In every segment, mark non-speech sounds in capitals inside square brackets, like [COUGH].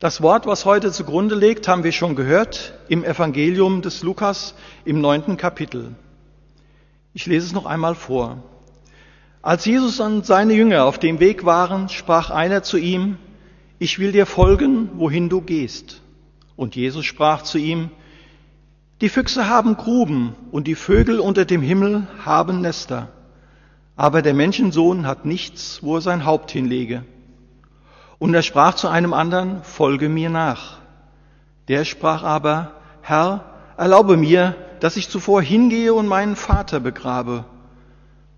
Das Wort, was heute zugrunde liegt, haben wir schon gehört im Evangelium des Lukas im neunten Kapitel. Ich lese es noch einmal vor. Als Jesus und seine Jünger auf dem Weg waren, sprach einer zu ihm, ich will dir folgen, wohin du gehst. Und Jesus sprach zu ihm, die Füchse haben Gruben und die Vögel unter dem Himmel haben Nester, aber der Menschensohn hat nichts, wo er sein Haupt hinlege. Und er sprach zu einem anderen, folge mir nach. Der sprach aber, Herr, erlaube mir, dass ich zuvor hingehe und meinen Vater begrabe.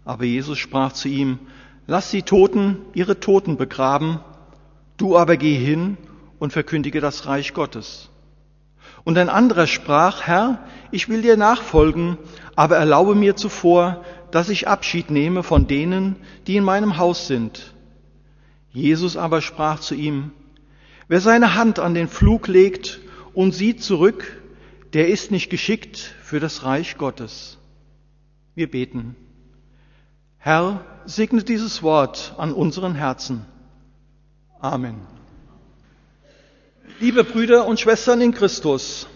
Aber Jesus sprach zu ihm, lass die Toten ihre Toten begraben, du aber geh hin und verkündige das Reich Gottes. Und ein anderer sprach, Herr, ich will dir nachfolgen, aber erlaube mir zuvor, dass ich Abschied nehme von denen, die in meinem Haus sind. Jesus aber sprach zu ihm, wer seine Hand an den Flug legt und sieht zurück, der ist nicht geschickt für das Reich Gottes. Wir beten. Herr, segne dieses Wort an unseren Herzen. Amen. Liebe Brüder und Schwestern in Christus,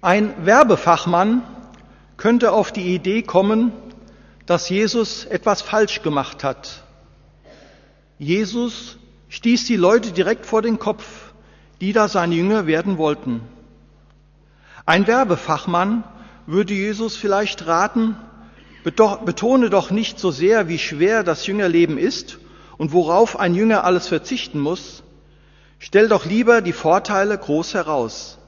ein Werbefachmann könnte auf die Idee kommen, dass Jesus etwas falsch gemacht hat Jesus stieß die Leute direkt vor den Kopf, die da seine Jünger werden wollten. Ein Werbefachmann würde Jesus vielleicht raten, betone doch nicht so sehr, wie schwer das Jüngerleben ist und worauf ein Jünger alles verzichten muss. Stell doch lieber die Vorteile groß heraus.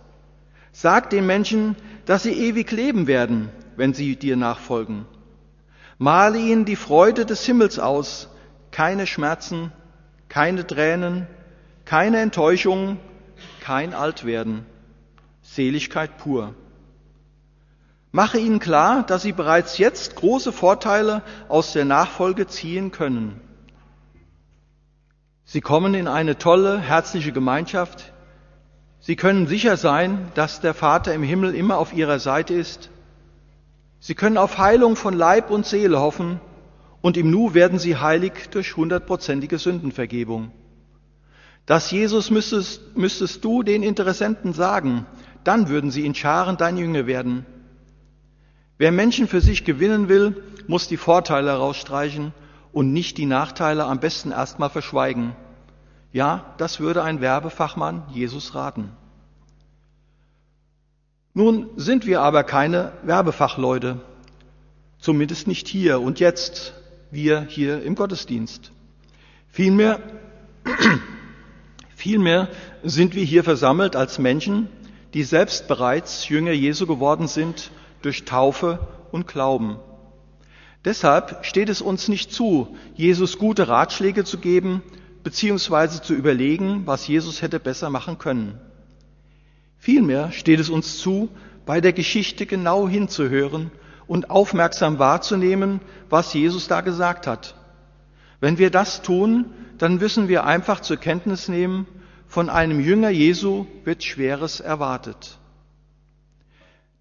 Sag den Menschen, dass sie ewig leben werden, wenn sie dir nachfolgen. Male ihnen die Freude des Himmels aus, keine Schmerzen, keine Tränen, keine Enttäuschung, kein Altwerden, Seligkeit pur. Mache ihnen klar, dass sie bereits jetzt große Vorteile aus der Nachfolge ziehen können. Sie kommen in eine tolle, herzliche Gemeinschaft. Sie können sicher sein, dass der Vater im Himmel immer auf ihrer Seite ist. Sie können auf Heilung von Leib und Seele hoffen und im Nu werden sie heilig durch hundertprozentige Sündenvergebung. Das Jesus müsstest, müsstest du den Interessenten sagen, dann würden sie in Scharen dein Jünger werden. Wer Menschen für sich gewinnen will, muss die Vorteile herausstreichen und nicht die Nachteile am besten erstmal verschweigen. Ja, das würde ein Werbefachmann Jesus raten. Nun sind wir aber keine Werbefachleute, zumindest nicht hier und jetzt, wir hier im Gottesdienst. Vielmehr, [CLEARS THROAT] vielmehr sind wir hier versammelt als Menschen, die selbst bereits Jünger Jesu geworden sind durch Taufe und Glauben. Deshalb steht es uns nicht zu, Jesus gute Ratschläge zu geben, beziehungsweise zu überlegen, was Jesus hätte besser machen können. Vielmehr steht es uns zu, bei der Geschichte genau hinzuhören und aufmerksam wahrzunehmen, was Jesus da gesagt hat. Wenn wir das tun, dann müssen wir einfach zur Kenntnis nehmen, von einem Jünger Jesu wird Schweres erwartet.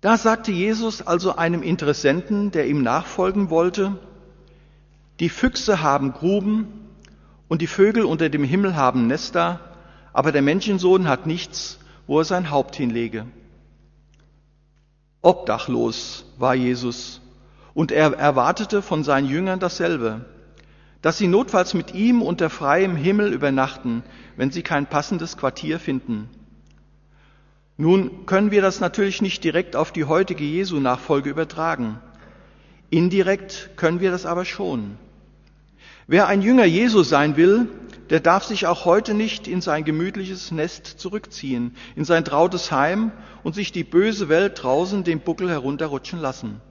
Da sagte Jesus also einem Interessenten, der ihm nachfolgen wollte, die Füchse haben Gruben und die Vögel unter dem Himmel haben Nester, aber der Menschensohn hat nichts, wo er sein Haupt hinlege. Obdachlos war Jesus und er erwartete von seinen Jüngern dasselbe, dass sie notfalls mit ihm unter freiem Himmel übernachten, wenn sie kein passendes Quartier finden. Nun können wir das natürlich nicht direkt auf die heutige Jesu-Nachfolge übertragen. Indirekt können wir das aber schon. Wer ein Jünger Jesu sein will, der darf sich auch heute nicht in sein gemütliches Nest zurückziehen, in sein trautes Heim und sich die böse Welt draußen den Buckel herunterrutschen lassen.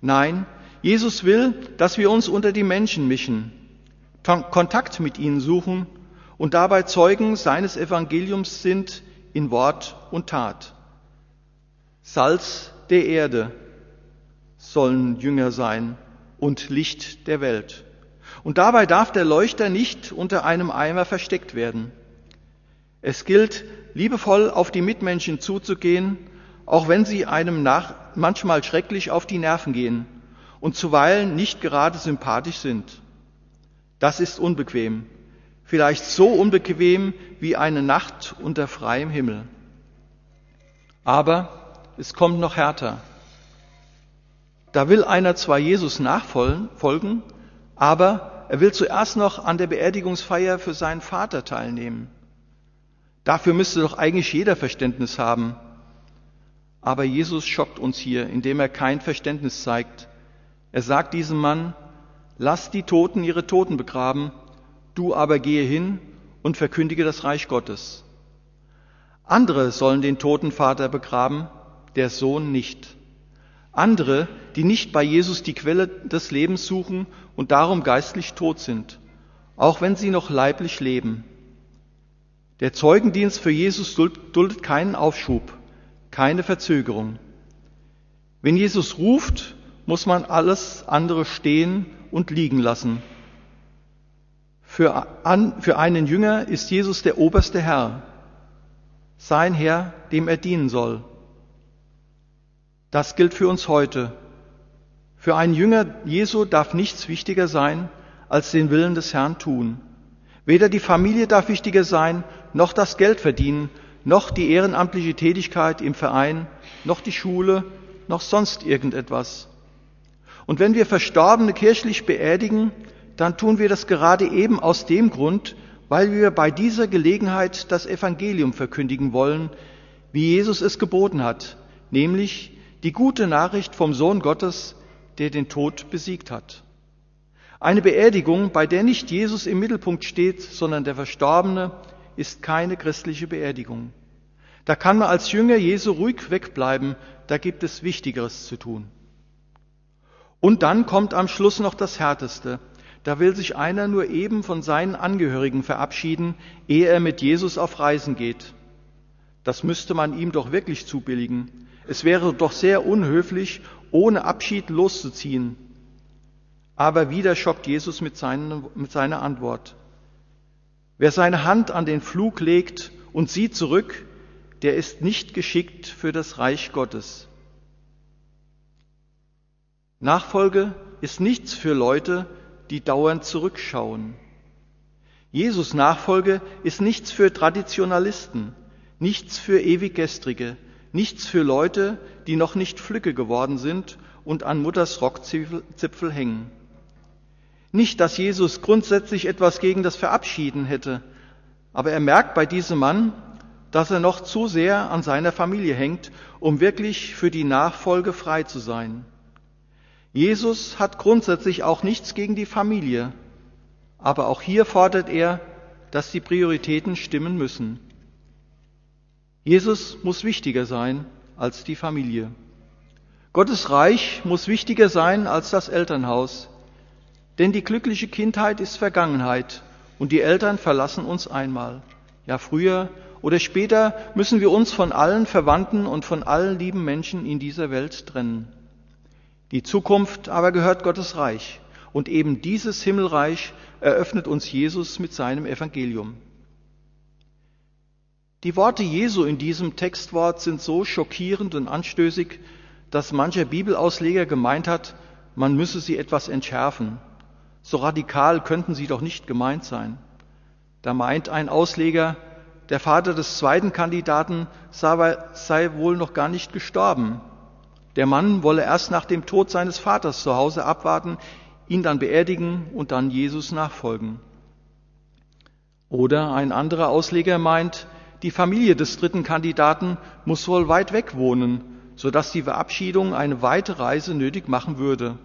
Nein, Jesus will, dass wir uns unter die Menschen mischen, Kontakt mit ihnen suchen und dabei Zeugen seines Evangeliums sind in Wort und Tat. Salz der Erde sollen Jünger sein und Licht der Welt. Und dabei darf der Leuchter nicht unter einem Eimer versteckt werden. Es gilt, liebevoll auf die Mitmenschen zuzugehen, auch wenn sie einem nach, manchmal schrecklich auf die Nerven gehen und zuweilen nicht gerade sympathisch sind. Das ist unbequem. vielleicht so unbequem wie eine Nacht unter freiem Himmel. Aber es kommt noch härter. Da will einer zwar Jesus nachfolgen, aber er will zuerst noch an der Beerdigungsfeier für seinen Vater teilnehmen. Dafür müsste doch eigentlich jeder Verständnis haben. Aber Jesus schockt uns hier, indem er kein Verständnis zeigt. Er sagt diesem Mann, lass die Toten ihre Toten begraben, du aber gehe hin und verkündige das Reich Gottes. Andere sollen den toten Vater begraben, der Sohn nicht. Andere, die nicht bei Jesus die Quelle des Lebens suchen und darum geistlich tot sind, auch wenn sie noch leiblich leben. Der Zeugendienst für Jesus duldet keinen Aufschub, keine Verzögerung. Wenn Jesus ruft, muss man alles andere stehen und liegen lassen. Für, an, für einen Jünger ist Jesus der oberste Herr, sein Herr, dem er dienen soll. Das gilt für uns heute. Für einen Jünger Jesu darf nichts wichtiger sein, als den Willen des Herrn tun. Weder die Familie darf wichtiger sein, noch das Geld verdienen, noch die ehrenamtliche Tätigkeit im Verein, noch die Schule, noch sonst irgendetwas. Und wenn wir Verstorbene kirchlich beerdigen, dann tun wir das gerade eben aus dem Grund, weil wir bei dieser Gelegenheit das Evangelium verkündigen wollen, wie Jesus es geboten hat, nämlich die gute Nachricht vom Sohn Gottes, der den Tod besiegt hat. Eine Beerdigung, bei der nicht Jesus im Mittelpunkt steht, sondern der Verstorbene, ist keine christliche Beerdigung. Da kann man als Jünger Jesu ruhig wegbleiben, da gibt es Wichtigeres zu tun. Und dann kommt am Schluss noch das Härteste. Da will sich einer nur eben von seinen Angehörigen verabschieden, ehe er mit Jesus auf Reisen geht. Das müsste man ihm doch wirklich zubilligen. Es wäre doch sehr unhöflich, ohne Abschied loszuziehen. Aber wieder schockt Jesus mit, seinen, mit seiner Antwort. Wer seine Hand an den Flug legt und sieht zurück, der ist nicht geschickt für das Reich Gottes. Nachfolge ist nichts für Leute, die dauernd zurückschauen. Jesus Nachfolge ist nichts für Traditionalisten, nichts für Ewiggestrige, Nichts für Leute, die noch nicht Flücke geworden sind und an Mutters Rockzipfel hängen. Nicht, dass Jesus grundsätzlich etwas gegen das Verabschieden hätte, aber er merkt bei diesem Mann, dass er noch zu sehr an seiner Familie hängt, um wirklich für die Nachfolge frei zu sein. Jesus hat grundsätzlich auch nichts gegen die Familie, aber auch hier fordert er, dass die Prioritäten stimmen müssen. Jesus muss wichtiger sein als die Familie. Gottes Reich muss wichtiger sein als das Elternhaus. Denn die glückliche Kindheit ist Vergangenheit und die Eltern verlassen uns einmal. Ja, früher oder später müssen wir uns von allen Verwandten und von allen lieben Menschen in dieser Welt trennen. Die Zukunft aber gehört Gottes Reich und eben dieses Himmelreich eröffnet uns Jesus mit seinem Evangelium. Die Worte Jesu in diesem Textwort sind so schockierend und anstößig, dass mancher Bibelausleger gemeint hat, man müsse sie etwas entschärfen. So radikal könnten sie doch nicht gemeint sein. Da meint ein Ausleger, der Vater des zweiten Kandidaten sei wohl noch gar nicht gestorben. Der Mann wolle erst nach dem Tod seines Vaters zu Hause abwarten, ihn dann beerdigen und dann Jesus nachfolgen. Oder ein anderer Ausleger meint, die Familie des dritten Kandidaten muss wohl weit weg wohnen, sodass die Verabschiedung eine weite Reise nötig machen würde.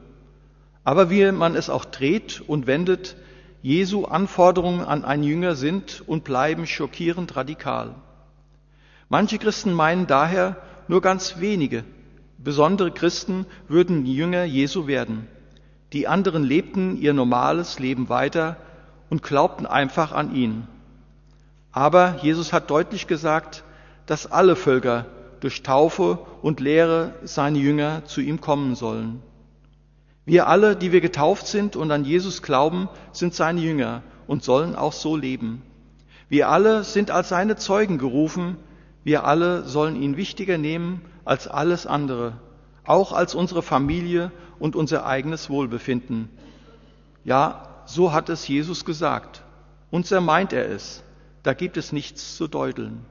Aber wie man es auch dreht und wendet, Jesu Anforderungen an einen Jünger sind und bleiben schockierend radikal. Manche Christen meinen daher, nur ganz wenige, besondere Christen würden Jünger Jesu werden. Die anderen lebten ihr normales Leben weiter und glaubten einfach an ihn. Aber Jesus hat deutlich gesagt, dass alle Völker durch Taufe und Lehre seine Jünger zu ihm kommen sollen. Wir alle, die wir getauft sind und an Jesus glauben, sind seine Jünger und sollen auch so leben. Wir alle sind als seine Zeugen gerufen, wir alle sollen ihn wichtiger nehmen als alles andere, auch als unsere Familie und unser eigenes Wohlbefinden. Ja, so hat es Jesus gesagt. und zermeint er es. Da gibt es nichts zu deuteln.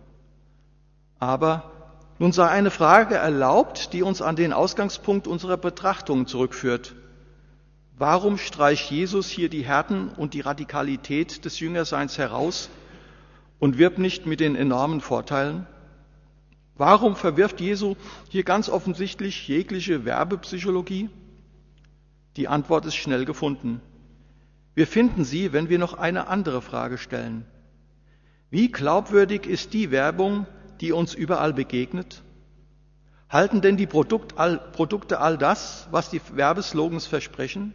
Aber nun sei eine Frage erlaubt, die uns an den Ausgangspunkt unserer Betrachtung zurückführt. Warum streicht Jesus hier die Härten und die Radikalität des Jüngerseins heraus und wirbt nicht mit den enormen Vorteilen? Warum verwirft Jesu hier ganz offensichtlich jegliche Werbepsychologie? Die Antwort ist schnell gefunden. Wir finden sie, wenn wir noch eine andere Frage stellen. Wie glaubwürdig ist die Werbung, die uns überall begegnet? Halten denn die Produkt all, Produkte all das, was die Werbeslogans versprechen?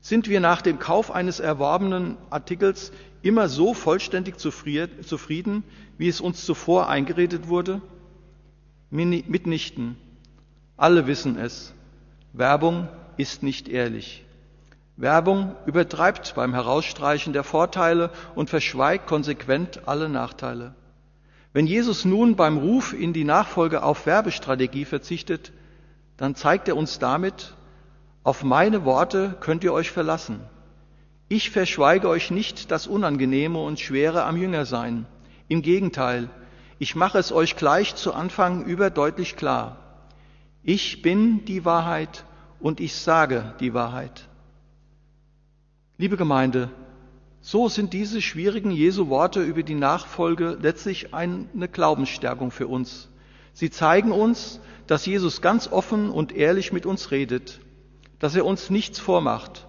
Sind wir nach dem Kauf eines erworbenen Artikels immer so vollständig zufrieden, wie es uns zuvor eingeredet wurde? Mitnichten. Alle wissen es. Werbung ist nicht ehrlich. Werbung übertreibt beim Herausstreichen der Vorteile und verschweigt konsequent alle Nachteile. Wenn Jesus nun beim Ruf in die Nachfolge auf Werbestrategie verzichtet, dann zeigt er uns damit, auf meine Worte könnt ihr euch verlassen. Ich verschweige euch nicht das Unangenehme und Schwere am Jüngersein. Im Gegenteil, ich mache es euch gleich zu Anfang überdeutlich klar. Ich bin die Wahrheit und ich sage die Wahrheit. Liebe Gemeinde, so sind diese schwierigen Jesu Worte über die Nachfolge letztlich eine Glaubensstärkung für uns. Sie zeigen uns, dass Jesus ganz offen und ehrlich mit uns redet dass er uns nichts vormacht.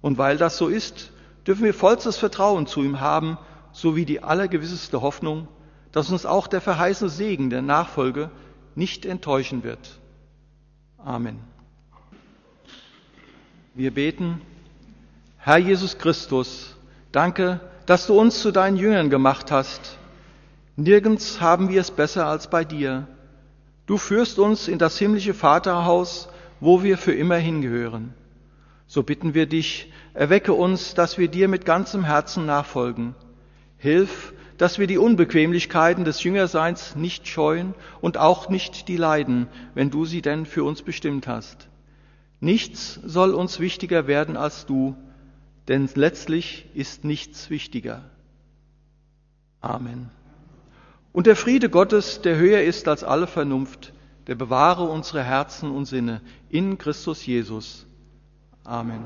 Und weil das so ist, dürfen wir vollstes Vertrauen zu ihm haben, sowie die allergewisseste Hoffnung, dass uns auch der verheißene Segen der Nachfolge nicht enttäuschen wird. Amen. Wir beten, Herr Jesus Christus, danke, dass du uns zu deinen Jüngern gemacht hast. Nirgends haben wir es besser als bei dir. Du führst uns in das himmlische Vaterhaus, wo wir für immer hingehören. So bitten wir dich, erwecke uns, dass wir dir mit ganzem Herzen nachfolgen. Hilf, dass wir die Unbequemlichkeiten des Jüngerseins nicht scheuen und auch nicht die Leiden, wenn du sie denn für uns bestimmt hast. Nichts soll uns wichtiger werden als du, denn letztlich ist nichts wichtiger. Amen. Und der Friede Gottes, der höher ist als alle Vernunft, der bewahre unsere Herzen und Sinne in Christus Jesus. Amen.